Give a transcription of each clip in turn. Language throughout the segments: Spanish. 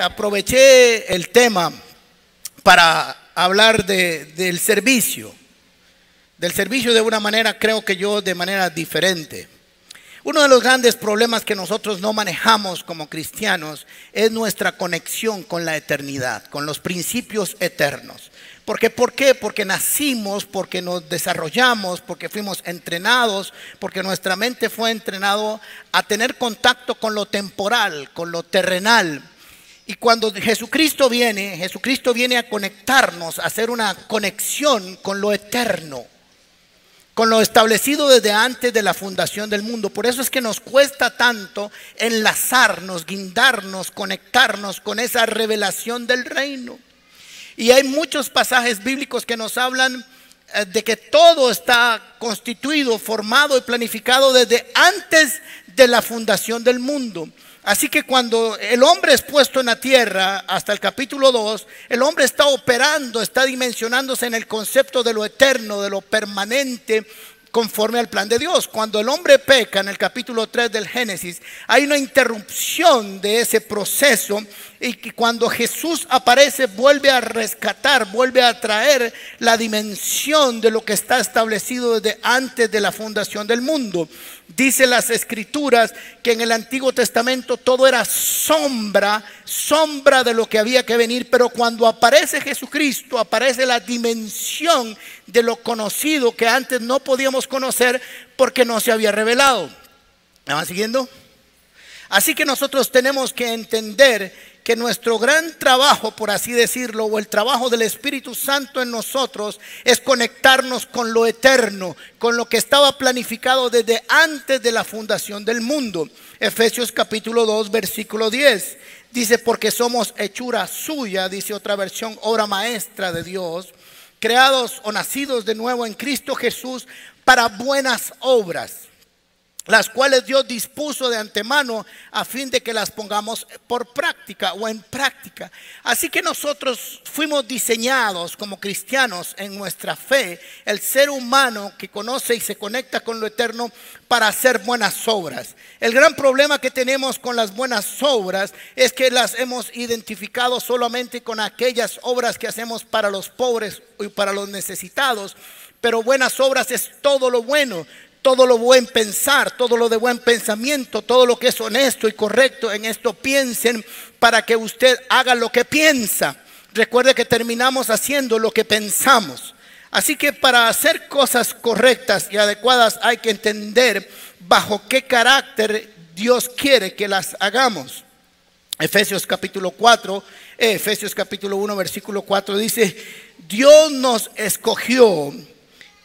aproveché el tema para hablar del servicio. Del servicio de una manera, creo que yo, de manera diferente. Uno de los grandes problemas que nosotros no manejamos como cristianos es nuestra conexión con la eternidad, con los principios eternos. Porque, ¿Por qué? Porque nacimos, porque nos desarrollamos, porque fuimos entrenados, porque nuestra mente fue entrenado a tener contacto con lo temporal, con lo terrenal. Y cuando Jesucristo viene, Jesucristo viene a conectarnos, a hacer una conexión con lo eterno con lo establecido desde antes de la fundación del mundo. Por eso es que nos cuesta tanto enlazarnos, guindarnos, conectarnos con esa revelación del reino. Y hay muchos pasajes bíblicos que nos hablan eh, de que todo está constituido, formado y planificado desde antes de la fundación del mundo. Así que cuando el hombre es puesto en la tierra, hasta el capítulo 2, el hombre está operando, está dimensionándose en el concepto de lo eterno, de lo permanente, conforme al plan de Dios. Cuando el hombre peca en el capítulo 3 del Génesis, hay una interrupción de ese proceso y cuando Jesús aparece vuelve a rescatar, vuelve a traer la dimensión de lo que está establecido desde antes de la fundación del mundo. Dice las escrituras que en el Antiguo Testamento todo era sombra, sombra de lo que había que venir, pero cuando aparece Jesucristo, aparece la dimensión de lo conocido que antes no podíamos conocer porque no se había revelado. ¿Me van siguiendo? Así que nosotros tenemos que entender que nuestro gran trabajo, por así decirlo, o el trabajo del Espíritu Santo en nosotros es conectarnos con lo eterno, con lo que estaba planificado desde antes de la fundación del mundo. Efesios capítulo 2, versículo 10. Dice, porque somos hechura suya, dice otra versión, obra maestra de Dios, creados o nacidos de nuevo en Cristo Jesús para buenas obras las cuales Dios dispuso de antemano a fin de que las pongamos por práctica o en práctica. Así que nosotros fuimos diseñados como cristianos en nuestra fe, el ser humano que conoce y se conecta con lo eterno para hacer buenas obras. El gran problema que tenemos con las buenas obras es que las hemos identificado solamente con aquellas obras que hacemos para los pobres y para los necesitados. Pero buenas obras es todo lo bueno todo lo buen pensar, todo lo de buen pensamiento, todo lo que es honesto y correcto, en esto piensen para que usted haga lo que piensa. Recuerde que terminamos haciendo lo que pensamos. Así que para hacer cosas correctas y adecuadas hay que entender bajo qué carácter Dios quiere que las hagamos. Efesios capítulo 4, eh, Efesios capítulo 1, versículo 4 dice, Dios nos escogió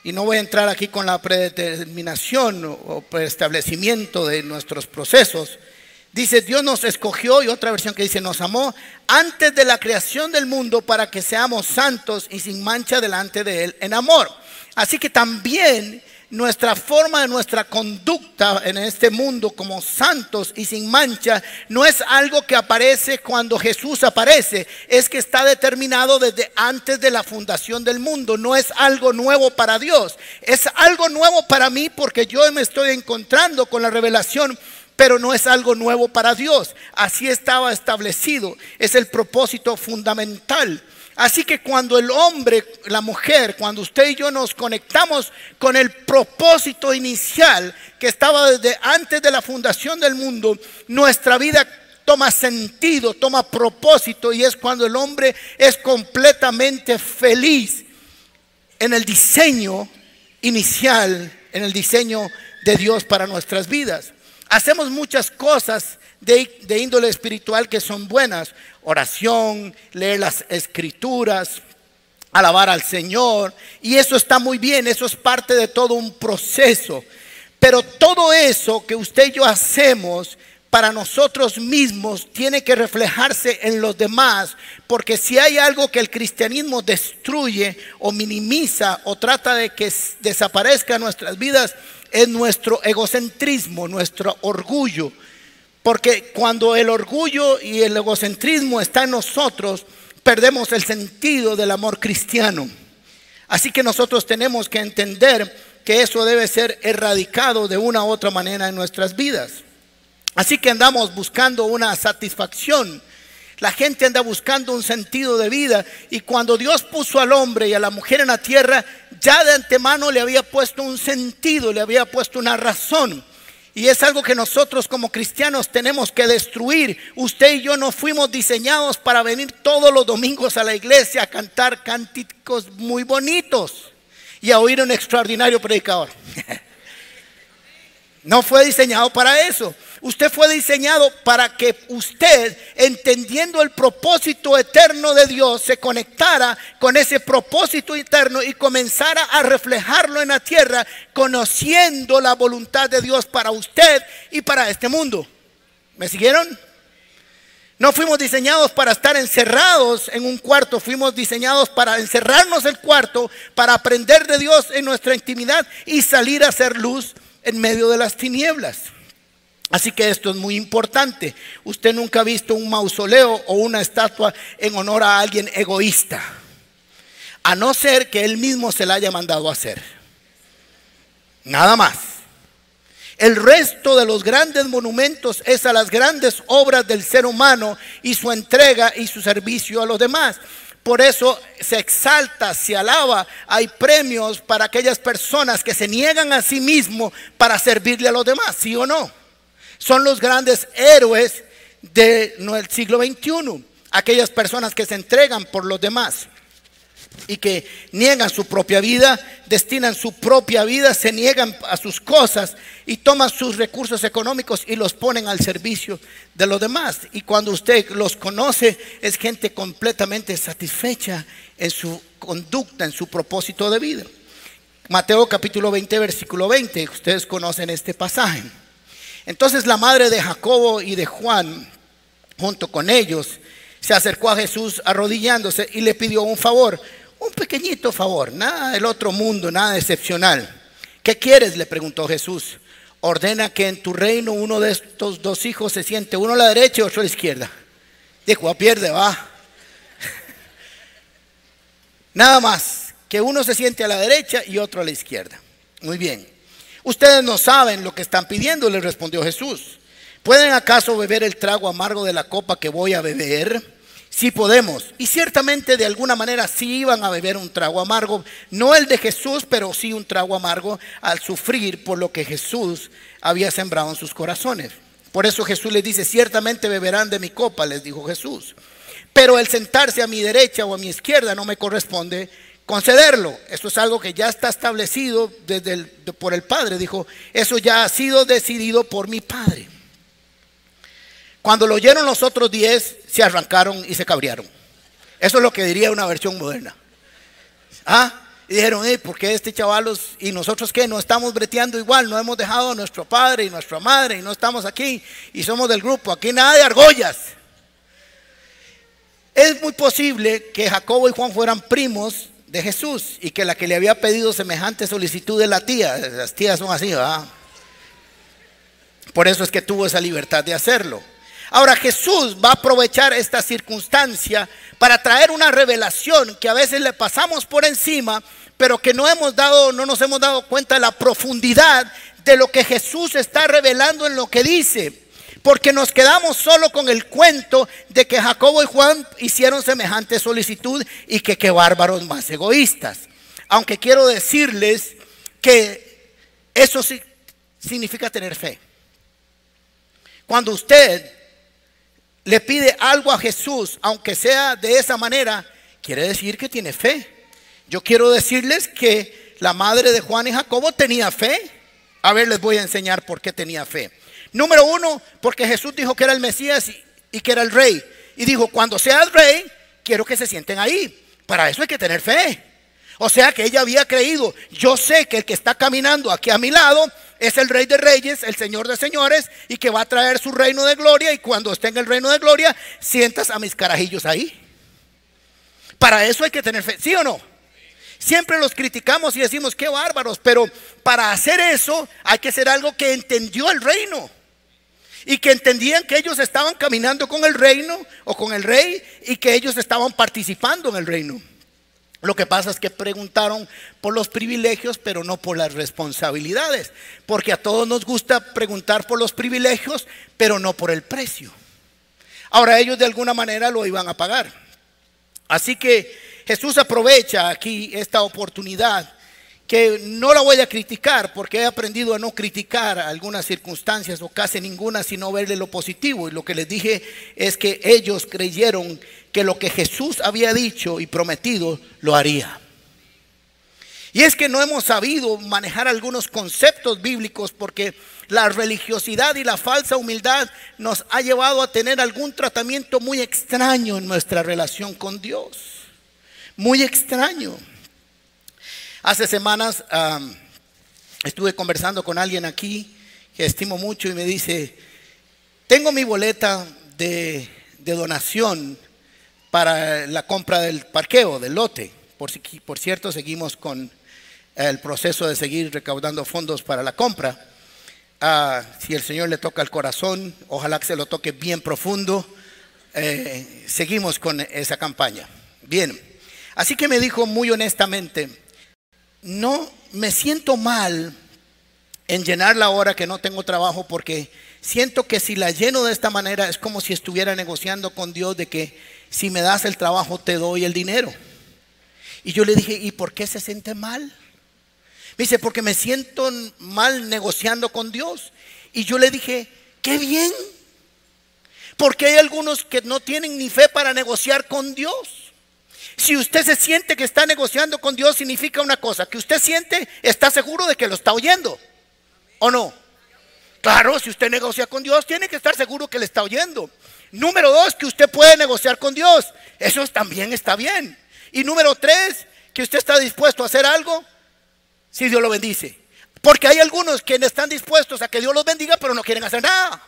y no voy a entrar aquí con la predeterminación o preestablecimiento de nuestros procesos. Dice, Dios nos escogió, y otra versión que dice, nos amó antes de la creación del mundo para que seamos santos y sin mancha delante de Él en amor. Así que también nuestra forma de nuestra conducta en este mundo como santos y sin mancha no es algo que aparece cuando Jesús aparece, es que está determinado desde antes de la fundación del mundo, no es algo nuevo para Dios, es algo nuevo para mí porque yo me estoy encontrando con la revelación pero no es algo nuevo para Dios. Así estaba establecido. Es el propósito fundamental. Así que cuando el hombre, la mujer, cuando usted y yo nos conectamos con el propósito inicial que estaba desde antes de la fundación del mundo, nuestra vida toma sentido, toma propósito y es cuando el hombre es completamente feliz en el diseño inicial, en el diseño de Dios para nuestras vidas. Hacemos muchas cosas de, índole espiritual que son buenas. Oración, leer las escrituras, alabar al Señor. Y eso está muy bien, eso es parte de todo un proceso. Pero todo eso que usted y yo hacemos para nosotros mismos tiene que reflejarse en los demás, porque si hay algo que el cristianismo destruye o minimiza o trata de que desaparezca en nuestras vidas, es nuestro egocentrismo, nuestro orgullo. Porque cuando el orgullo y el egocentrismo está en nosotros, perdemos el sentido del amor cristiano. Así que nosotros tenemos que entender que eso debe ser erradicado de una u otra manera en nuestras vidas. Así que andamos buscando una satisfacción. La gente anda buscando un sentido de vida y cuando Dios puso al hombre y a la mujer en la tierra, ya de antemano le había puesto un sentido, le había puesto una razón. Y es algo que nosotros como cristianos tenemos que destruir. Usted y yo no fuimos diseñados para venir todos los domingos a la iglesia a cantar cánticos muy bonitos y a oír un extraordinario predicador. No fue diseñado para eso. Usted fue diseñado para que usted, entendiendo el propósito eterno de Dios, se conectara con ese propósito eterno y comenzara a reflejarlo en la tierra, conociendo la voluntad de Dios para usted y para este mundo. ¿Me siguieron? No fuimos diseñados para estar encerrados en un cuarto, fuimos diseñados para encerrarnos en el cuarto, para aprender de Dios en nuestra intimidad y salir a hacer luz en medio de las tinieblas. Así que esto es muy importante. Usted nunca ha visto un mausoleo o una estatua en honor a alguien egoísta, a no ser que él mismo se la haya mandado a hacer. Nada más. El resto de los grandes monumentos es a las grandes obras del ser humano y su entrega y su servicio a los demás. Por eso se exalta, se alaba. Hay premios para aquellas personas que se niegan a sí mismos para servirle a los demás, ¿sí o no? Son los grandes héroes del siglo XXI. Aquellas personas que se entregan por los demás y que niegan su propia vida, destinan su propia vida, se niegan a sus cosas y toman sus recursos económicos y los ponen al servicio de los demás. Y cuando usted los conoce, es gente completamente satisfecha en su conducta, en su propósito de vida. Mateo capítulo 20, versículo 20, ustedes conocen este pasaje. Entonces la madre de Jacobo y de Juan, junto con ellos, se acercó a Jesús arrodillándose y le pidió un favor un pequeñito favor, nada del otro mundo, nada excepcional. ¿Qué quieres? le preguntó Jesús. Ordena que en tu reino uno de estos dos hijos se siente, uno a la derecha y otro a la izquierda. Dijo, a ah, pierde, va. Nada más, que uno se siente a la derecha y otro a la izquierda. Muy bien. Ustedes no saben lo que están pidiendo, le respondió Jesús. ¿Pueden acaso beber el trago amargo de la copa que voy a beber? Sí podemos. Y ciertamente de alguna manera sí iban a beber un trago amargo, no el de Jesús, pero sí un trago amargo al sufrir por lo que Jesús había sembrado en sus corazones. Por eso Jesús les dice, ciertamente beberán de mi copa, les dijo Jesús. Pero el sentarse a mi derecha o a mi izquierda no me corresponde concederlo. Eso es algo que ya está establecido desde por el Padre. Dijo, eso ya ha sido decidido por mi Padre. Cuando lo oyeron los otros diez, se arrancaron y se cabriaron. Eso es lo que diría una versión moderna. Ah, y dijeron, ¿por qué este chavalos y nosotros qué? No estamos breteando igual, no hemos dejado a nuestro padre y nuestra madre y no estamos aquí y somos del grupo. Aquí nada de argollas. Es muy posible que Jacobo y Juan fueran primos de Jesús y que la que le había pedido semejante solicitud de la tía, las tías son así. Por eso es que tuvo esa libertad de hacerlo. Ahora Jesús va a aprovechar esta circunstancia para traer una revelación que a veces le pasamos por encima, pero que no hemos dado, no nos hemos dado cuenta de la profundidad de lo que Jesús está revelando en lo que dice. Porque nos quedamos solo con el cuento de que Jacobo y Juan hicieron semejante solicitud y que qué bárbaros más egoístas. Aunque quiero decirles que eso sí significa tener fe. Cuando usted le pide algo a Jesús, aunque sea de esa manera, quiere decir que tiene fe. Yo quiero decirles que la madre de Juan y Jacobo tenía fe. A ver, les voy a enseñar por qué tenía fe. Número uno, porque Jesús dijo que era el Mesías y, que era el rey. Y dijo, cuando seas rey, quiero que se sienten ahí. Para eso hay que tener fe. O sea que ella había creído, yo sé que el que está caminando aquí a mi lado es el rey de reyes, el señor de señores, y que va a traer su reino de gloria, y cuando esté en el reino de gloria, sientas a mis carajillos ahí. Para eso hay que tener fe, ¿sí o no? Siempre los criticamos y decimos, qué bárbaros, pero para hacer eso hay que ser algo que entendió el reino. Y que entendían que ellos estaban caminando con el reino o con el rey y que ellos estaban participando en el reino. Lo que pasa es que preguntaron por los privilegios, pero no por las responsabilidades. Porque a todos nos gusta preguntar por los privilegios, pero no por el precio. Ahora ellos de alguna manera lo iban a pagar. Así que Jesús aprovecha aquí esta oportunidad que no la voy a criticar porque he aprendido a no criticar algunas circunstancias o casi ninguna, sino verle lo positivo. Y lo que les dije es que ellos creyeron que lo que Jesús había dicho y prometido lo haría. Y es que no hemos sabido manejar algunos conceptos bíblicos porque la religiosidad y la falsa humildad nos ha llevado a tener algún tratamiento muy extraño en nuestra relación con Dios. Muy extraño. Hace semanas estuve conversando con alguien aquí que estimo mucho y me dice, tengo mi boleta de, donación para la compra del parqueo, del lote. Por, por cierto, seguimos con el proceso de seguir recaudando fondos para la compra. Ah, si el Señor le toca el corazón, ojalá que se lo toque bien profundo. Eh, seguimos con esa campaña. Bien, así que me dijo muy honestamente, no me siento mal en llenar la hora que no tengo trabajo porque siento que si la lleno de esta manera es como si estuviera negociando con Dios de que si me das el trabajo te doy el dinero. Y yo le dije, ¿y por qué se siente mal? Me dice, porque me siento mal negociando con Dios. Y yo le dije, qué bien. Porque hay algunos que no tienen ni fe para negociar con Dios. Si usted se siente que está negociando con Dios, significa una cosa, que usted siente, está seguro de que lo está oyendo. ¿O no? Claro, si usted negocia con Dios, tiene que estar seguro que le está oyendo. Número dos, que usted puede negociar con Dios. Eso también está bien. Y número tres, que usted está dispuesto a hacer algo si Dios lo bendice. Porque hay algunos que están dispuestos a que Dios los bendiga, pero no quieren hacer nada.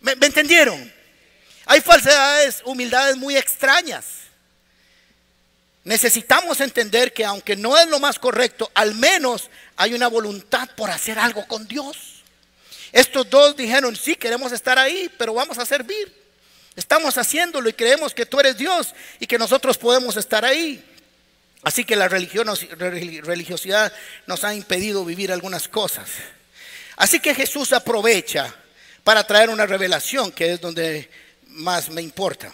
¿Me, entendieron? Hay falsedades, humildades muy extrañas. Necesitamos entender que aunque no es lo más correcto, al menos hay una voluntad por hacer algo con Dios. Estos dos dijeron, sí, queremos estar ahí, pero vamos a servir. Estamos haciéndolo y creemos que tú eres Dios y que nosotros podemos estar ahí. Así que la religiosidad nos ha impedido vivir algunas cosas. Así que Jesús aprovecha para traer una revelación que es donde más me importa.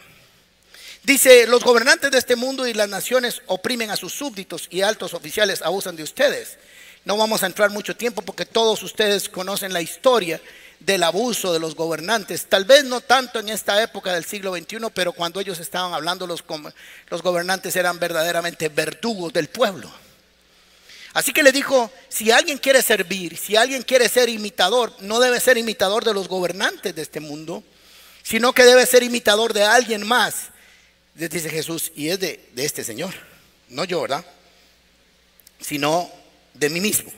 Dice, los gobernantes de este mundo y las naciones oprimen a sus súbditos y altos oficiales abusan de ustedes. No vamos a entrar mucho tiempo porque todos ustedes conocen la historia del abuso de los gobernantes. Tal vez no tanto en esta época del siglo XXI, pero cuando ellos estaban hablando, los, los gobernantes eran verdaderamente verdugos del pueblo. Así que le dijo, si alguien quiere servir, si alguien quiere ser imitador, no debe ser imitador de los gobernantes de este mundo, sino que debe ser imitador de alguien más. Dice Jesús, y es de, de este Señor, no yo, ¿verdad? Sino de mí mismo.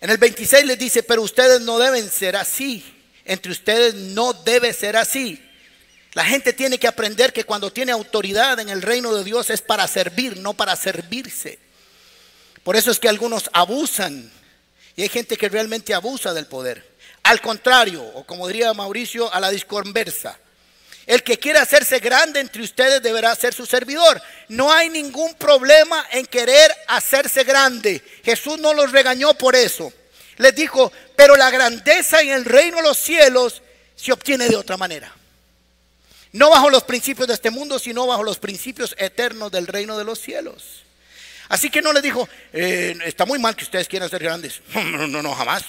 En el 26 les dice, pero ustedes no deben ser así. Entre ustedes no debe ser así. La gente tiene que aprender que cuando tiene autoridad en el reino de Dios es para servir, no para servirse. Por eso es que algunos abusan y hay gente que realmente abusa del poder. Al contrario, o como diría Mauricio, a la disconversa. El que quiera hacerse grande entre ustedes deberá ser su servidor. No hay ningún problema en querer hacerse grande. Jesús no los regañó por eso. Les dijo, pero la grandeza en el reino de los cielos se obtiene de otra manera. No bajo los principios de este mundo, sino bajo los principios eternos del reino de los cielos. Así que no les dijo, eh, está muy mal que ustedes quieran ser grandes. No, no, no, jamás.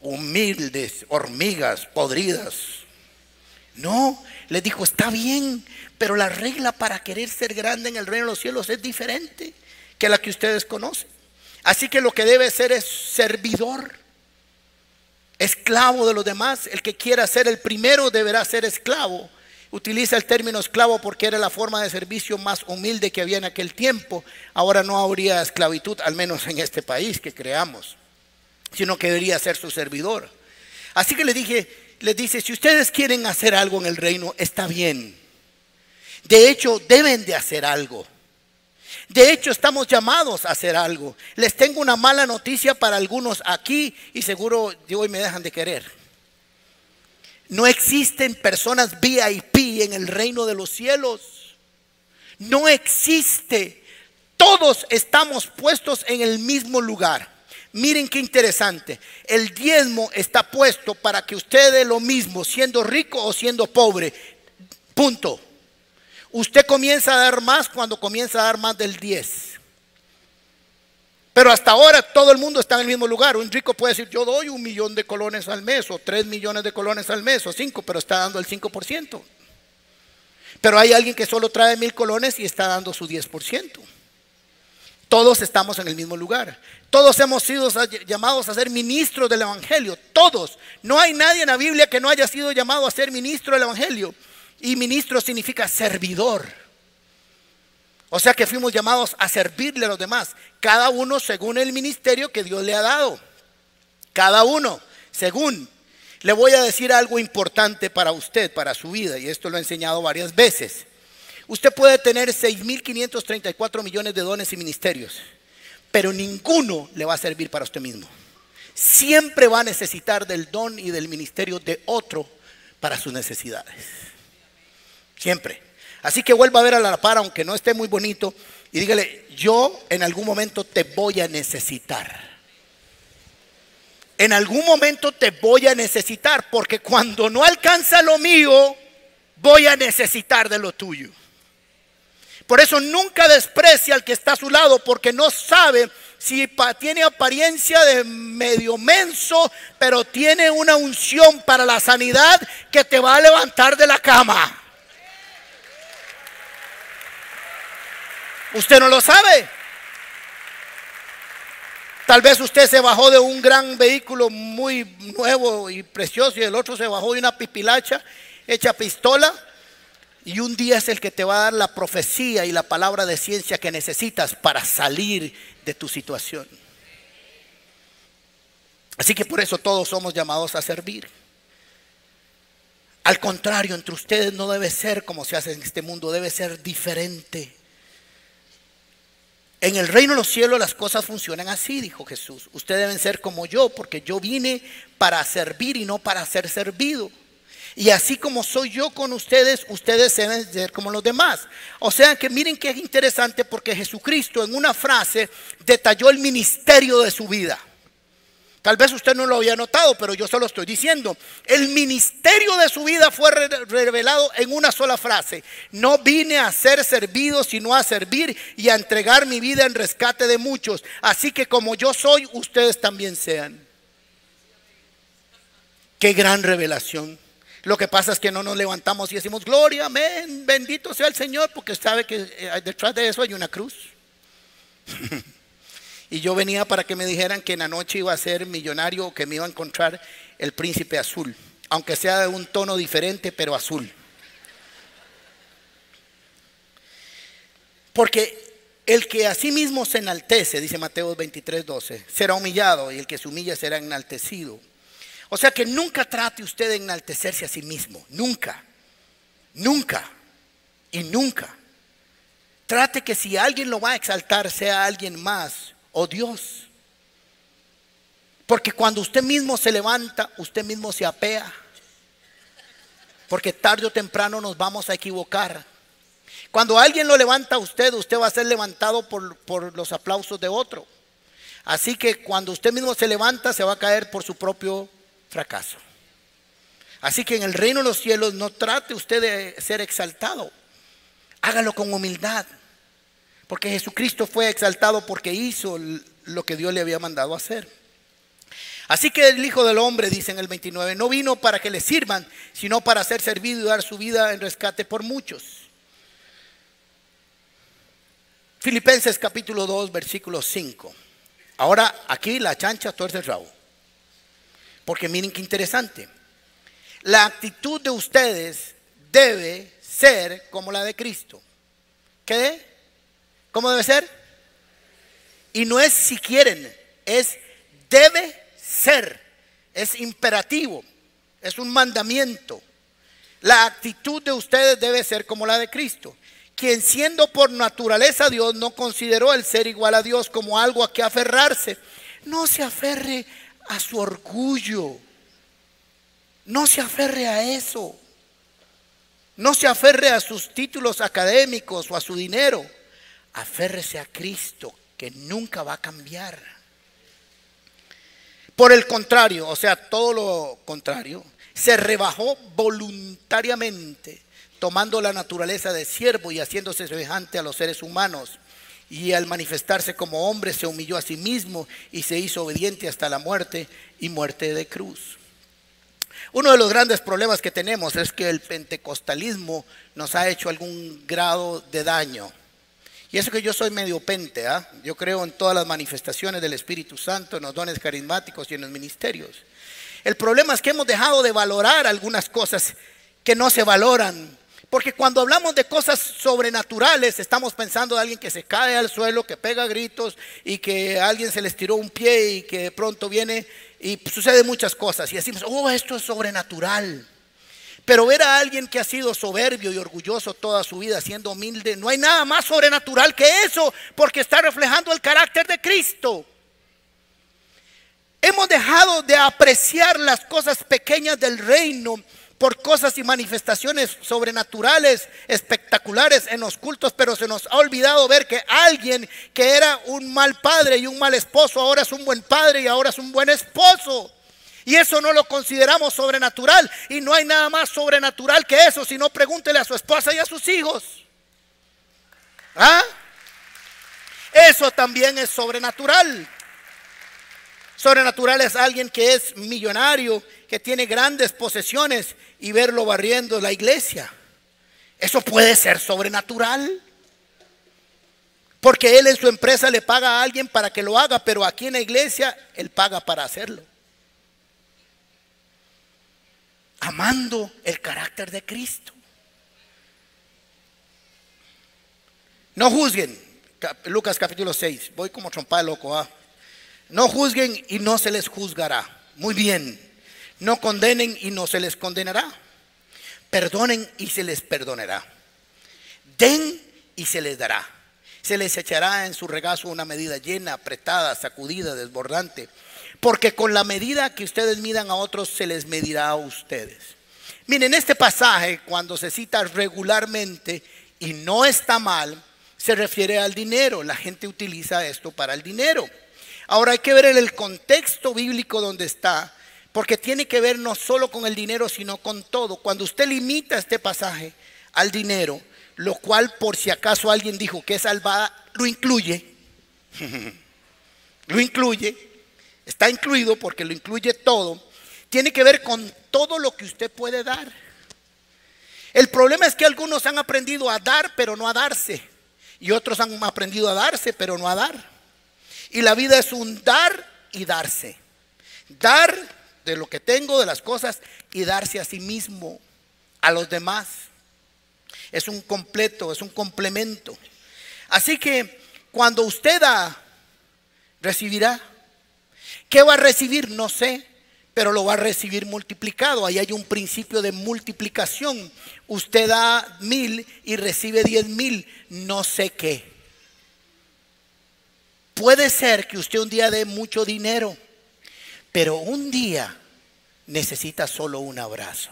Humildes, hormigas, podridas. No, le dijo, está bien, pero la regla para querer ser grande en el reino de los cielos es diferente que la que ustedes conocen. Así que lo que debe ser es servidor, esclavo de los demás. El que quiera ser el primero deberá ser esclavo. Utiliza el término esclavo porque era la forma de servicio más humilde que había en aquel tiempo. Ahora no habría esclavitud, al menos en este país que creamos, sino que debería ser su servidor. Así que le dije, les dice, si ustedes quieren hacer algo en el reino, está bien. De hecho, deben de hacer algo. De hecho, estamos llamados a hacer algo. Les tengo una mala noticia para algunos aquí y seguro hoy me dejan de querer. No existen personas VIP en el reino de los cielos. No existe. Todos estamos puestos en el mismo lugar. Miren qué interesante. El diezmo está puesto para que usted dé lo mismo, siendo rico o siendo pobre. Punto. Usted comienza a dar más cuando comienza a dar más del 10. Pero hasta ahora todo el mundo está en el mismo lugar. Un rico puede decir, yo doy un millón de colones al mes, o tres millones de colones al mes, o cinco, pero está dando el 5%. Pero hay alguien que solo trae mil colones y está dando su 10%. Todos estamos en el mismo lugar. Todos hemos sido llamados a ser ministros del Evangelio. Todos. No hay nadie en la Biblia que no haya sido llamado a ser ministro del Evangelio. Y ministro significa servidor. O sea que fuimos llamados a servirle a los demás. Cada uno según el ministerio que Dios le ha dado. Cada uno según. Le voy a decir algo importante para usted, para su vida. Y esto lo he enseñado varias veces. Usted puede tener 6.534 millones de dones y ministerios, pero ninguno le va a servir para usted mismo. Siempre va a necesitar del don y del ministerio de otro para sus necesidades. Siempre. Así que vuelva a ver a la par, aunque no esté muy bonito, y dígale, yo en algún momento te voy a necesitar. En algún momento te voy a necesitar, porque cuando no alcanza lo mío, voy a necesitar de lo tuyo. Por eso nunca desprecia al que está a su lado porque no sabe si tiene apariencia de medio menso, pero tiene una unción para la sanidad que te va a levantar de la cama. Usted no lo sabe. Tal vez usted se bajó de un gran vehículo muy nuevo y precioso y el otro se bajó de una pipilacha hecha pistola y un día es el que te va a dar la profecía y la palabra de ciencia que necesitas para salir de tu situación. Así que por eso todos somos llamados a servir. Al contrario, entre ustedes no debe ser como se hace en este mundo, debe ser diferente. En el reino de los cielos las cosas funcionan así, dijo Jesús. Ustedes deben ser como yo, porque yo vine para servir y no para ser servido. Y así como soy yo con ustedes, ustedes deben ser como los demás. O sea que miren que es interesante porque Jesucristo en una frase detalló el ministerio de su vida. Tal vez usted no lo había notado, pero yo solo estoy diciendo. El ministerio de su vida fue revelado en una sola frase. No vine a ser servido, sino a servir y a entregar mi vida en rescate de muchos. Así que como yo soy, ustedes también sean. Qué gran revelación. Lo que pasa es que no nos levantamos y decimos, gloria, amén, bendito sea el Señor, porque sabe que eh, detrás de eso hay una cruz. y yo venía para que me dijeran que en la noche iba a ser millonario o que me iba a encontrar el príncipe azul, aunque sea de un tono diferente, pero azul. Porque el que a sí mismo se enaltece, dice Mateo 23, 12, será humillado y el que se humilla será enaltecido. O sea que nunca trate usted de enaltecerse a sí mismo, nunca, nunca y nunca. Trate que si alguien lo va a exaltar sea alguien más o Dios. Porque cuando usted mismo se levanta, usted mismo se apea. Porque tarde o temprano nos vamos a equivocar. Cuando alguien lo levanta a usted, usted va a ser levantado por, por los aplausos de otro. Así que cuando usted mismo se levanta, se va a caer por su propio fracaso. Así que en el reino de los cielos no trate usted de ser exaltado. Hágalo con humildad. Porque Jesucristo fue exaltado porque hizo lo que Dios le había mandado hacer. Así que el Hijo del Hombre, dice en el 29, no vino para que le sirvan, sino para ser servido y dar su vida en rescate por muchos. Filipenses capítulo 2, versículo 5. Ahora aquí la chancha tuerce el rabo. Porque miren qué interesante. La actitud de ustedes debe ser como la de Cristo. ¿Qué? ¿Cómo debe ser? Y no es si quieren, es debe ser. Es imperativo, es un mandamiento. La actitud de ustedes debe ser como la de Cristo, quien siendo por naturaleza Dios no consideró el ser igual a Dios como algo a que aferrarse. No se aferre a su orgullo. No se aferre a eso. No se aferre a sus títulos académicos o a su dinero. Aférrese a Cristo, que nunca va a cambiar. Por el contrario, o sea, todo lo contrario, se rebajó voluntariamente, tomando la naturaleza de siervo y haciéndose semejante a los seres humanos. Y al manifestarse como hombre se humilló a sí mismo y se hizo obediente hasta la muerte y muerte de cruz. Uno de los grandes problemas que tenemos es que el pentecostalismo nos ha hecho algún grado de daño. Y eso que yo soy medio pente, ¿ah? yo creo en todas las manifestaciones del Espíritu Santo, en los dones carismáticos y en los ministerios. El problema es que hemos dejado de valorar algunas cosas que no se valoran porque cuando hablamos de cosas sobrenaturales, estamos pensando de alguien que se cae al suelo, que pega gritos y que alguien se les tiró un pie y que de pronto viene y sucede muchas cosas. Y decimos, oh, esto es sobrenatural. Pero ver a alguien que ha sido soberbio y orgulloso toda su vida, siendo humilde, no hay nada más sobrenatural que eso, porque está reflejando el carácter de Cristo. Hemos dejado de apreciar las cosas pequeñas del reino por cosas y manifestaciones sobrenaturales, espectaculares en los cultos, pero se nos ha olvidado ver que alguien que era un mal padre y un mal esposo, ahora es un buen padre y ahora es un buen esposo. Y eso no lo consideramos sobrenatural. Y no hay nada más sobrenatural que eso, si no pregúntele a su esposa y a sus hijos. ¿Ah? Eso también es sobrenatural. Sobrenatural es alguien que es millonario, que tiene grandes posesiones y verlo barriendo la iglesia. Eso puede ser sobrenatural. Porque él en su empresa le paga a alguien para que lo haga, pero aquí en la iglesia él paga para hacerlo. Amando el carácter de Cristo. No juzguen. Lucas capítulo 6. Voy como trompa loco. ¿ah? No juzguen y no se les juzgará. Muy bien. No condenen y no se les condenará. Perdonen y se les perdonará. Den y se les dará. Se les echará en su regazo una medida llena, apretada, sacudida, desbordante. Porque con la medida que ustedes midan a otros, se les medirá a ustedes. Miren, este pasaje, cuando se cita regularmente y no está mal, se refiere al dinero. La gente utiliza esto para el dinero. Ahora hay que ver en el contexto bíblico donde está porque tiene que ver no solo con el dinero, sino con todo. Cuando usted limita este pasaje al dinero, lo cual por si acaso alguien dijo que es salvada, lo incluye. lo incluye. Está incluido porque lo incluye todo. Tiene que ver con todo lo que usted puede dar. El problema es que algunos han aprendido a dar, pero no a darse. Y otros han aprendido a darse, pero no a dar. Y la vida es un dar y darse. Dar de lo que tengo, de las cosas, y darse a sí mismo, a los demás. Es un completo, es un complemento. Así que cuando usted da, recibirá. ¿Qué va a recibir? No sé, pero lo va a recibir multiplicado. Ahí hay un principio de multiplicación. Usted da mil y recibe diez mil, no sé qué. Puede ser que usted un día dé mucho dinero pero un día necesita solo un abrazo.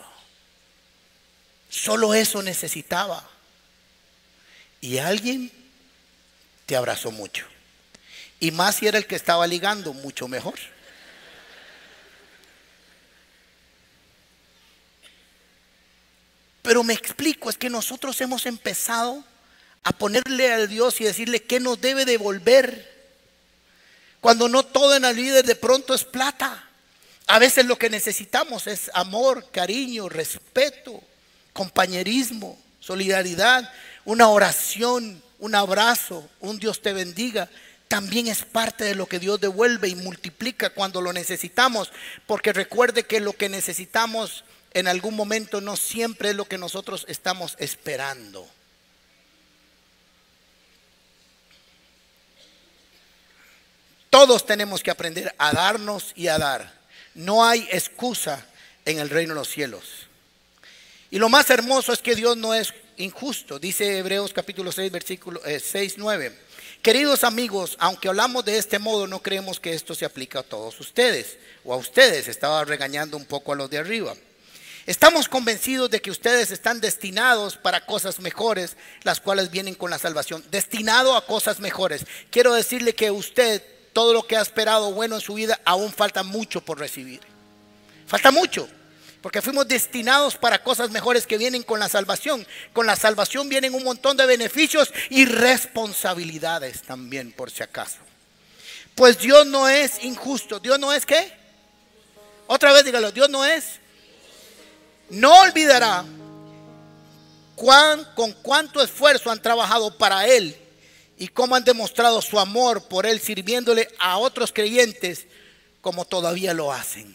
Solo eso necesitaba. Y alguien te abrazó mucho. Y más si era el que estaba ligando, mucho mejor. Pero me explico, es que nosotros hemos empezado a ponerle al Dios y decirle qué nos debe devolver cuando no todo en la vida de pronto es plata. A veces lo que necesitamos es amor, cariño, respeto, compañerismo, solidaridad, una oración, un abrazo, un Dios te bendiga. También es parte de lo que Dios devuelve y multiplica cuando lo necesitamos. Porque recuerde que lo que necesitamos en algún momento no siempre es lo que nosotros estamos esperando. Todos tenemos que aprender a darnos y a dar. No hay excusa en el reino de los cielos. Y lo más hermoso es que Dios no es injusto. Dice Hebreos capítulo 6, versículo 6, eh, 9. Queridos amigos, aunque hablamos de este modo, no creemos que esto se aplica a todos ustedes o a ustedes. Estaba regañando un poco a los de arriba. Estamos convencidos de que ustedes están destinados para cosas mejores, las cuales vienen con la salvación. Destinado a cosas mejores. Quiero decirle que usted todo lo que ha esperado bueno en su vida, aún falta mucho por recibir. Falta mucho. Porque fuimos destinados para cosas mejores que vienen con la salvación. Con la salvación vienen un montón de beneficios y responsabilidades también, por si acaso. Pues Dios no es injusto. ¿Dios no es qué? Otra vez dígalo, Dios no es. No olvidará cuán, con cuánto esfuerzo han trabajado para Él y cómo han demostrado su amor por Él sirviéndole a otros creyentes como todavía lo hacen.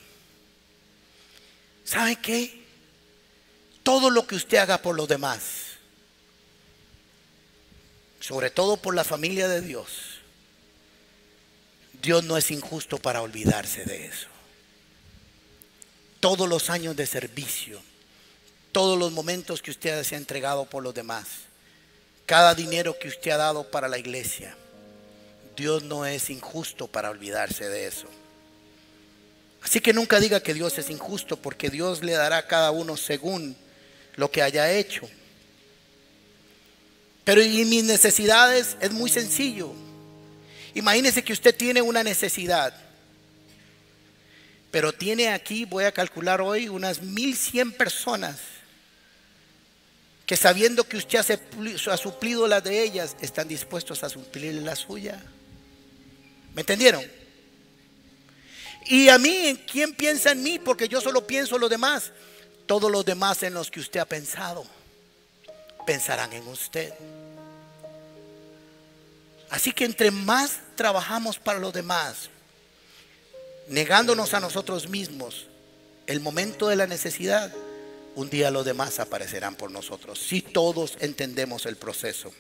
¿Sabe qué? Todo lo que usted haga por los demás, sobre todo por la familia de Dios, Dios no es injusto para olvidarse de eso. Todos los años de servicio, todos los momentos que usted se ha entregado por los demás, cada dinero que usted ha dado para la iglesia, Dios no es injusto para olvidarse de eso. Así que nunca diga que Dios es injusto, porque Dios le dará a cada uno según lo que haya hecho. Pero y mis necesidades es muy sencillo. Imagínese que usted tiene una necesidad. Pero tiene aquí, voy a calcular hoy, unas 1100 personas que sabiendo que usted ha suplido las de ellas, están dispuestos a suplir la suya. ¿Me entendieron? Y a mí, ¿quién piensa en mí? Porque yo solo pienso en los demás. Todos los demás en los que usted ha pensado pensarán en usted. Así que entre más trabajamos para los demás, negándonos a nosotros mismos el momento de la necesidad, un día los demás aparecerán por nosotros, si todos entendemos el proceso.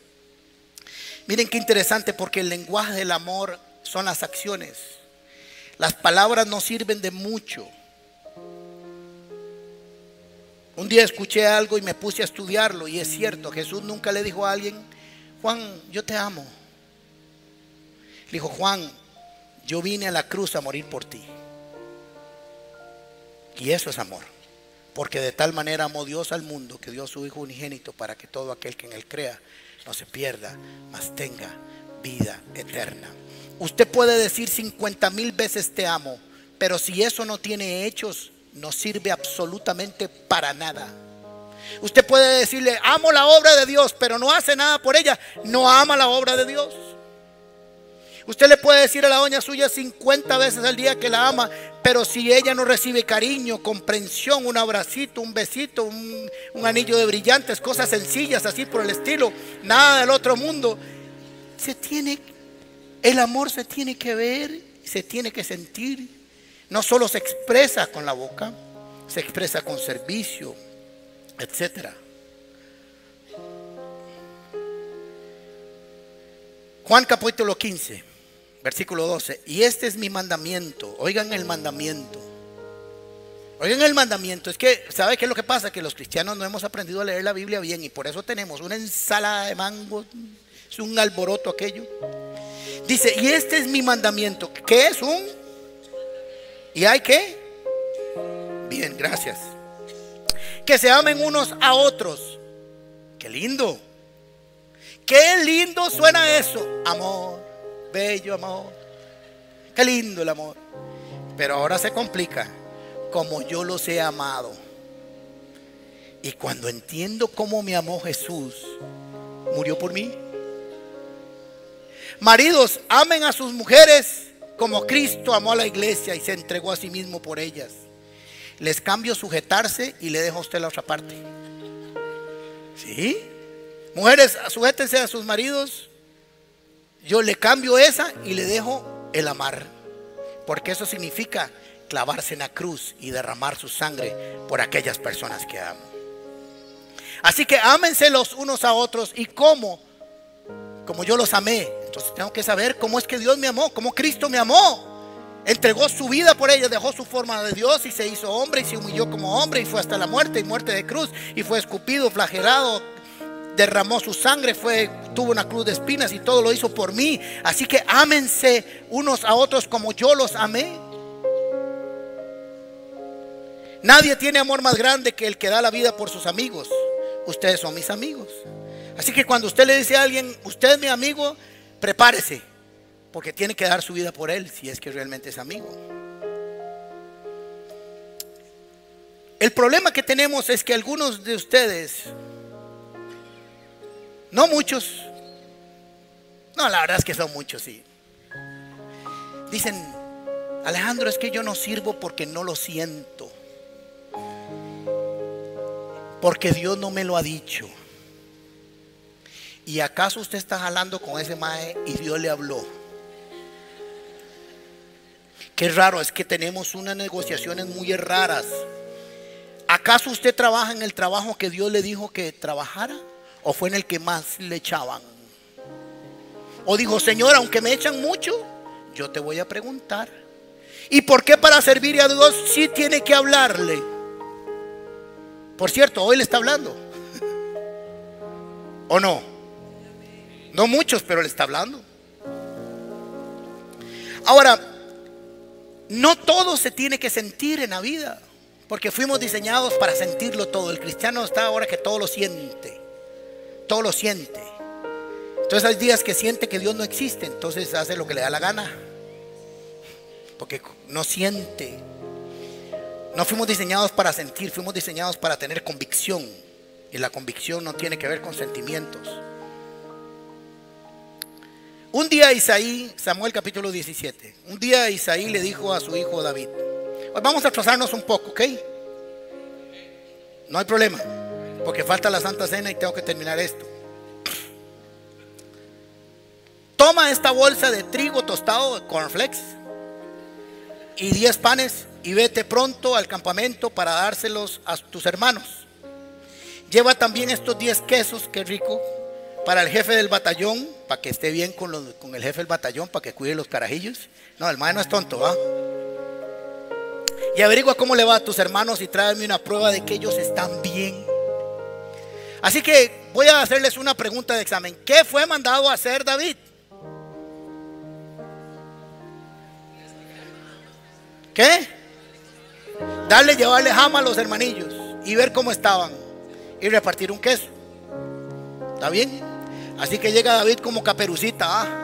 Miren qué interesante porque el lenguaje del amor son las acciones. Las palabras no sirven de mucho. Un día escuché algo y me puse a estudiarlo y es cierto, Jesús nunca le dijo a alguien, Juan, yo te amo. Le dijo, Juan, yo vine a la cruz a morir por ti. Y eso es amor. Porque de tal manera amó Dios al mundo que dio su Hijo unigénito para que todo aquel que en él crea no se pierda, mas tenga vida eterna. Usted puede decir 50 mil veces te amo, pero si eso no tiene hechos, no sirve absolutamente para nada. Usted puede decirle, amo la obra de Dios, pero no hace nada por ella, no ama la obra de Dios. Usted le puede decir a la doña suya 50 veces al día que la ama, pero si ella no recibe cariño, comprensión, un abracito, un besito, un, anillo de brillantes, cosas sencillas así por el estilo, nada del otro mundo, se tiene el amor se tiene que ver, se tiene que sentir. No solo se expresa con la boca, se expresa con servicio, etc. Juan capítulo 15, versículo 12. Y este es mi mandamiento. Oigan el mandamiento. Oigan el mandamiento. Es que, ¿sabe qué es lo que pasa? Que los cristianos no hemos aprendido a leer la Biblia bien y por eso tenemos una ensalada de mangos. Es un alboroto aquello. Dice, y este es mi mandamiento. ¿Qué es un? ¿Y hay qué? Bien, gracias. Que se amen unos a otros. Qué lindo. Qué lindo suena eso. Amor, bello amor. Qué lindo el amor. Pero ahora se complica. Como yo los he amado. Y cuando entiendo cómo me amó Jesús, murió por mí. Maridos, amen a sus mujeres como Cristo amó a la iglesia y se entregó a sí mismo por ellas. Les cambio sujetarse y le dejo a usted la otra parte. ¿Sí? Mujeres, sujétense a sus maridos. Yo le cambio esa y le dejo el amar. Porque eso significa clavarse en la cruz y derramar su sangre por aquellas personas que amo. Así que ámense los unos a otros y como, como yo los amé, entonces tengo que saber cómo es que Dios me amó, cómo Cristo me amó. Entregó su vida por ella, dejó su forma de Dios y se hizo hombre y se humilló como hombre y fue hasta la muerte y muerte de cruz y fue escupido, flagelado, derramó su sangre, fue, tuvo una cruz de espinas y todo lo hizo por mí. Así que ámense unos a otros como yo los amé. Nadie tiene amor más grande que el que da la vida por sus amigos. Ustedes son mis amigos. Así que cuando usted le dice a alguien, usted es mi amigo, prepárese, Porque tiene que dar su vida por él si es que realmente es amigo. El problema que tenemos es que algunos de ustedes, no muchos, no, la verdad es que son muchos, sí. Dicen, Alejandro, es que yo no sirvo porque no lo siento. Porque Dios no me lo ha dicho. ¿Y acaso usted está jalando con ese mae y Dios le habló? Qué raro, es que tenemos unas negociaciones muy raras. ¿Acaso usted trabaja en el trabajo que Dios le dijo que trabajara? ¿O fue en el que más le echaban? ¿O dijo, Señor, aunque me echan mucho, yo te voy a preguntar? ¿Y por qué para servir a Dios sí tiene que hablarle? Por cierto, hoy le está hablando. ¿O no? No muchos, pero le está hablando. Ahora, no todo se tiene que sentir en la vida. Porque fuimos diseñados para sentirlo todo. El cristiano está ahora que todo lo siente. Todo lo siente. Entonces hay días que siente que Dios no existe. Entonces hace lo que le da la gana. Porque no siente. No fuimos diseñados para sentir. Fuimos diseñados para tener convicción. Y la convicción no tiene que ver con sentimientos. Un día Isaí, Samuel capítulo 17, un día Isaí le dijo a su hijo David, vamos a trazarnos un poco, ¿ok? No hay problema, porque falta la Santa Cena y tengo que terminar esto. Toma esta bolsa de trigo tostado, cornflakes, y 10 panes y vete pronto al campamento para dárselos a tus hermanos. Lleva también estos 10 quesos, qué rico, para el jefe del batallón, para que esté bien con, con el jefe del batallón, para que cuide los carajillos. No, el maestro no es tonto, ¿va? Y averigua cómo le va a tus hermanos y tráeme una prueba de que ellos están bien. Así que voy a hacerles una pregunta de examen. ¿Qué fue mandado a hacer David? ¿Qué? Darle, llevarle jama a los hermanillos y ver cómo estaban y repartir un queso. ¿Está bien? Así que llega David como caperucita. ¿ah?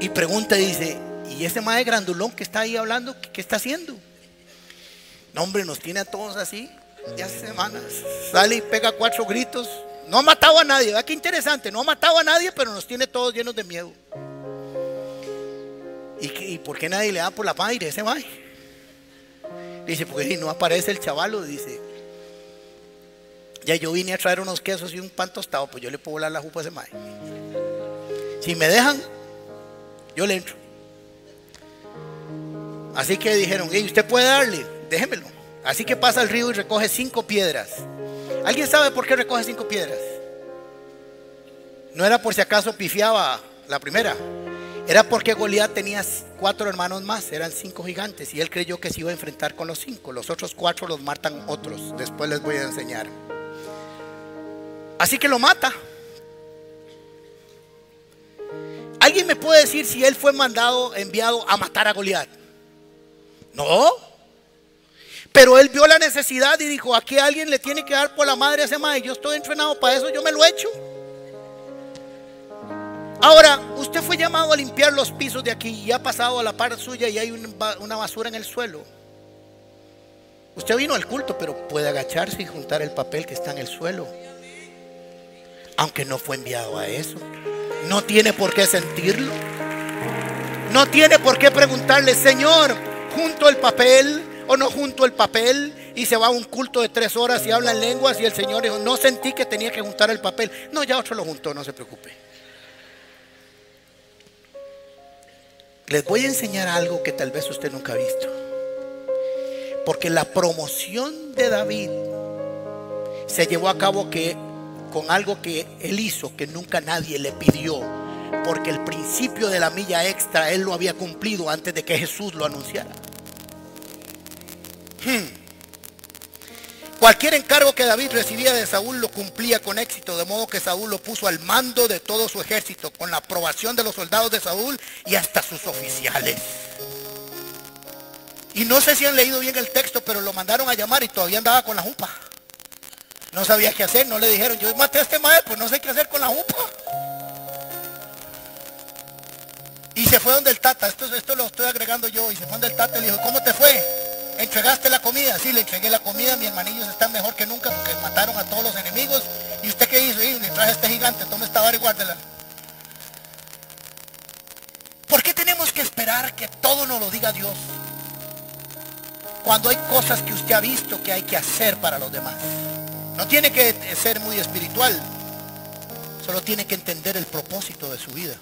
Y pregunta, dice, ¿y ese de grandulón que está ahí hablando, qué, está haciendo? No, hombre, nos tiene a todos así, ya hace semanas. Sale y pega cuatro gritos. No ha matado a nadie, ¿verdad? Qué interesante, no ha matado a nadie, pero nos tiene todos llenos de miedo. ¿Y, por qué nadie le da por la padre ese mae? Dice, porque no aparece el chavalo, dice. Ya yo vine a traer unos quesos y un pan tostado, pues yo le puedo volar la jupa a ese mae. Si me dejan, yo le entro. Así que dijeron, hey, usted puede darle, déjemelo. Así que pasa al río y recoge cinco piedras. ¿Alguien sabe por qué recoge cinco piedras? No era por si acaso pifiaba la primera. Era porque Goliat tenía cuatro hermanos más, eran cinco gigantes, y él creyó que se iba a enfrentar con los cinco. Los otros cuatro los matan otros. Después les voy a enseñar. Así que lo mata. ¿Alguien me puede decir si él fue mandado, enviado a matar a Goliat? No. Pero él vio la necesidad y dijo, aquí alguien le tiene que dar por la madre a ese madre. Yo estoy entrenado para eso, yo me lo he hecho. Ahora, usted fue llamado a limpiar los pisos de aquí y ha pasado a la par suya y hay una basura en el suelo. Usted vino al culto, pero puede agacharse y juntar el papel que está en el suelo. Aunque no fue enviado a eso. No tiene por qué sentirlo. No tiene por qué preguntarle, Señor, junto el papel o no junto el papel. Y se va a un culto de tres horas y habla en lenguas y el Señor dijo, no sentí que tenía que juntar el papel. No, ya otro lo juntó, no se preocupe. Les voy a enseñar algo que tal vez usted nunca ha visto. Porque la promoción de David se llevó a cabo que con algo que él hizo que nunca nadie le pidió, porque el principio de la milla extra él lo había cumplido antes de que Jesús lo anunciara. Hmm. Cualquier encargo que David recibía de Saúl lo cumplía con éxito, de modo que Saúl lo puso al mando de todo su ejército, con la aprobación de los soldados de Saúl y hasta sus oficiales. Y no sé si han leído bien el texto, pero lo mandaron a llamar y todavía andaba con la jupa. No sabía qué hacer, no le dijeron, yo maté a este maestro, pues no sé qué hacer con la jupa. Y se fue donde el tata, esto, esto lo estoy agregando yo, y se fue donde el tata y le dijo, ¿cómo te fue? ¿Entregaste la comida? Sí, le entregué la comida, mis hermanillos están mejor que nunca porque mataron a todos los enemigos. ¿Y usted qué hizo? Y le traje a este gigante, toma esta vara y guárdela. ¿Por qué tenemos que esperar que todo nos lo diga Dios? Cuando hay cosas que usted ha visto que hay que hacer para los demás. No tiene que ser muy espiritual, solo tiene que entender el propósito de su vida.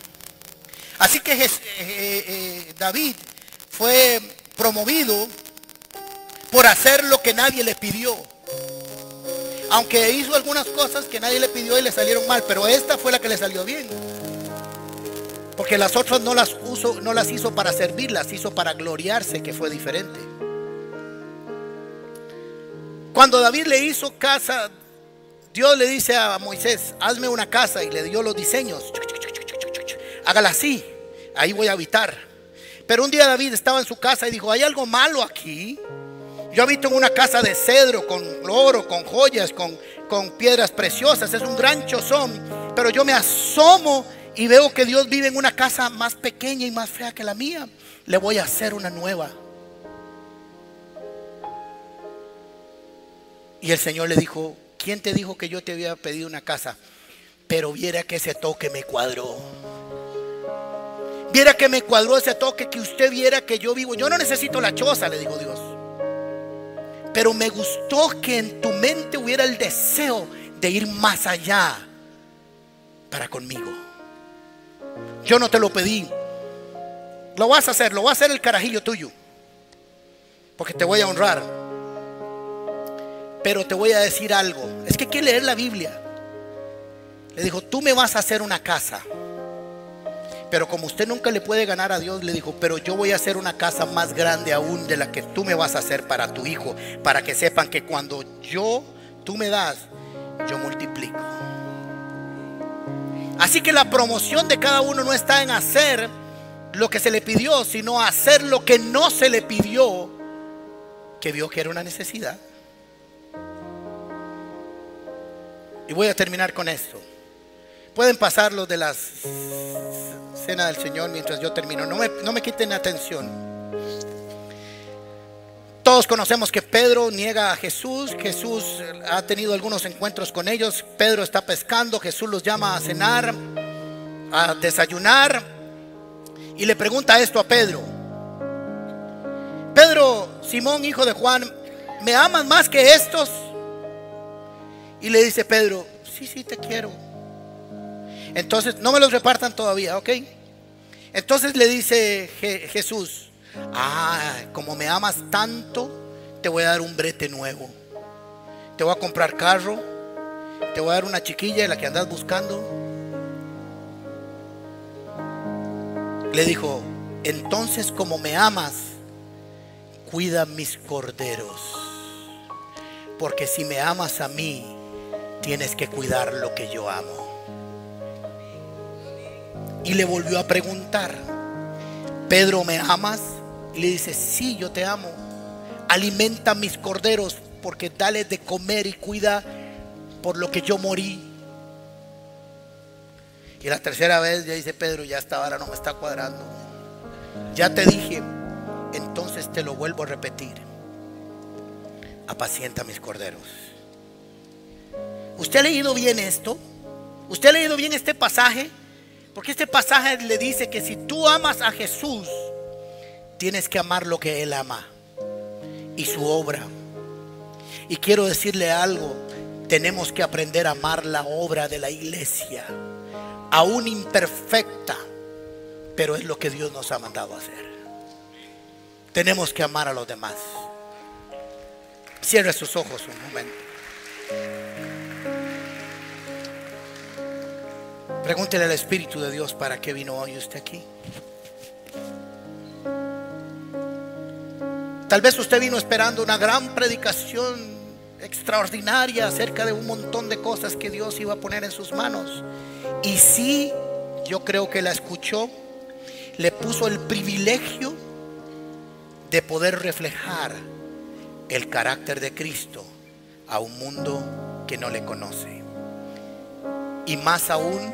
Así que eh, eh, David fue promovido por hacer lo que nadie le pidió. Aunque hizo algunas cosas que nadie le pidió y le salieron mal, pero esta fue la que le salió bien. Porque las otras no las, no las hizo para servir, las hizo para gloriarse, que fue diferente. Cuando David le hizo casa, Dios le dice a Moisés, hazme una casa y le dio los diseños. Hágala así, ahí voy a habitar. Pero un día David estaba en su casa y dijo, ¿hay algo malo aquí? Yo habito en una casa de cedro, con oro, con joyas, con, con piedras preciosas. Es un gran chozón. Pero yo me asomo y veo que Dios vive en una casa más pequeña y más fea que la mía. Le voy a hacer una nueva. Y el Señor le dijo, ¿quién te dijo que yo te había pedido una casa? Pero viera que ese toque me cuadró. Viera que me cuadró ese toque, que usted viera que yo vivo. Yo no necesito la choza, le dijo Dios. Pero me gustó que en tu mente hubiera el deseo de ir más allá para conmigo. Yo no te lo pedí. Lo vas a hacer, lo va a hacer el carajillo tuyo. Porque te voy a honrar. Pero te voy a decir algo. Es que hay que leer la Biblia. Le dijo, tú me vas a hacer una casa. Pero como usted nunca le puede ganar a Dios, le dijo, pero yo voy a hacer una casa más grande aún de la que tú me vas a hacer para tu hijo, para que sepan que cuando yo, tú me das, yo multiplico. Así que la promoción de cada uno no está en hacer lo que se le pidió, sino hacer lo que no se le pidió, que vio que era una necesidad. Y voy a terminar con esto. Pueden pasar los de la cena del Señor mientras yo termino. No me, no me quiten atención. Todos conocemos que Pedro niega a Jesús. Jesús ha tenido algunos encuentros con ellos. Pedro está pescando. Jesús los llama a cenar, a desayunar. Y le pregunta esto a Pedro. Pedro, Simón, hijo de Juan, ¿me amas más que estos? Y le dice Pedro, sí, sí, te quiero. Entonces, no me los repartan todavía, ¿ok? Entonces le dice Jesús, ah, como me amas tanto, te voy a dar un brete nuevo. Te voy a comprar carro, te voy a dar una chiquilla, la que andas buscando. Le dijo, entonces como me amas, cuida mis corderos. Porque si me amas a mí, tienes que cuidar lo que yo amo. Y le volvió a preguntar, Pedro, ¿me amas? Y le dice, sí, yo te amo. Alimenta mis corderos porque dale de comer y cuida por lo que yo morí. Y la tercera vez ya dice Pedro, ya esta ahora no me está cuadrando. Ya te dije, entonces te lo vuelvo a repetir. Apacienta mis corderos. ¿Usted ha leído bien esto? ¿Usted ha leído bien este pasaje? Porque este pasaje le dice que si tú amas a Jesús, tienes que amar lo que Él ama y su obra. Y quiero decirle algo, tenemos que aprender a amar la obra de la iglesia, aún imperfecta, pero es lo que Dios nos ha mandado a hacer. Tenemos que amar a los demás. Cierre sus ojos un momento. Pregúntele al Espíritu de Dios para qué vino hoy usted aquí. Tal vez usted vino esperando una gran predicación extraordinaria acerca de un montón de cosas que Dios iba a poner en sus manos. Y sí, yo creo que la escuchó, le puso el privilegio de poder reflejar el carácter de Cristo a un mundo que no le conoce. Y más aún,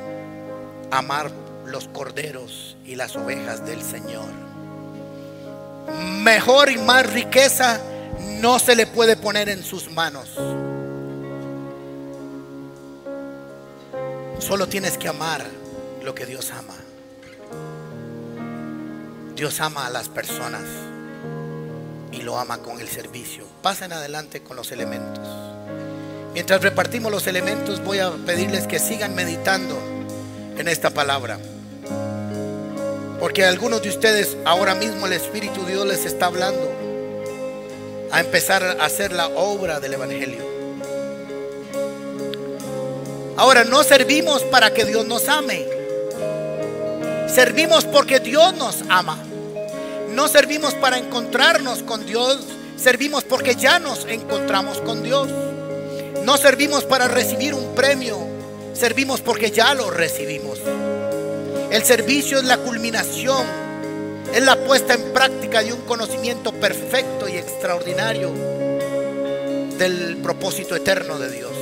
amar los corderos y las ovejas del Señor. Mejor y más riqueza no se le puede poner en sus manos. Solo tienes que amar lo que Dios ama. Dios ama a las personas y lo ama con el servicio. Pasen adelante con los elementos. Mientras repartimos los elementos, voy a pedirles que sigan meditando en esta palabra. Porque algunos de ustedes ahora mismo el Espíritu de Dios les está hablando a empezar a hacer la obra del Evangelio. Ahora, no servimos para que Dios nos ame. Servimos porque Dios nos ama. No servimos para encontrarnos con Dios. Servimos porque ya nos encontramos con Dios. No servimos para recibir un premio. Servimos porque ya lo recibimos. El servicio es la culminación. Es la puesta en práctica de un conocimiento perfecto y extraordinario del propósito eterno de Dios.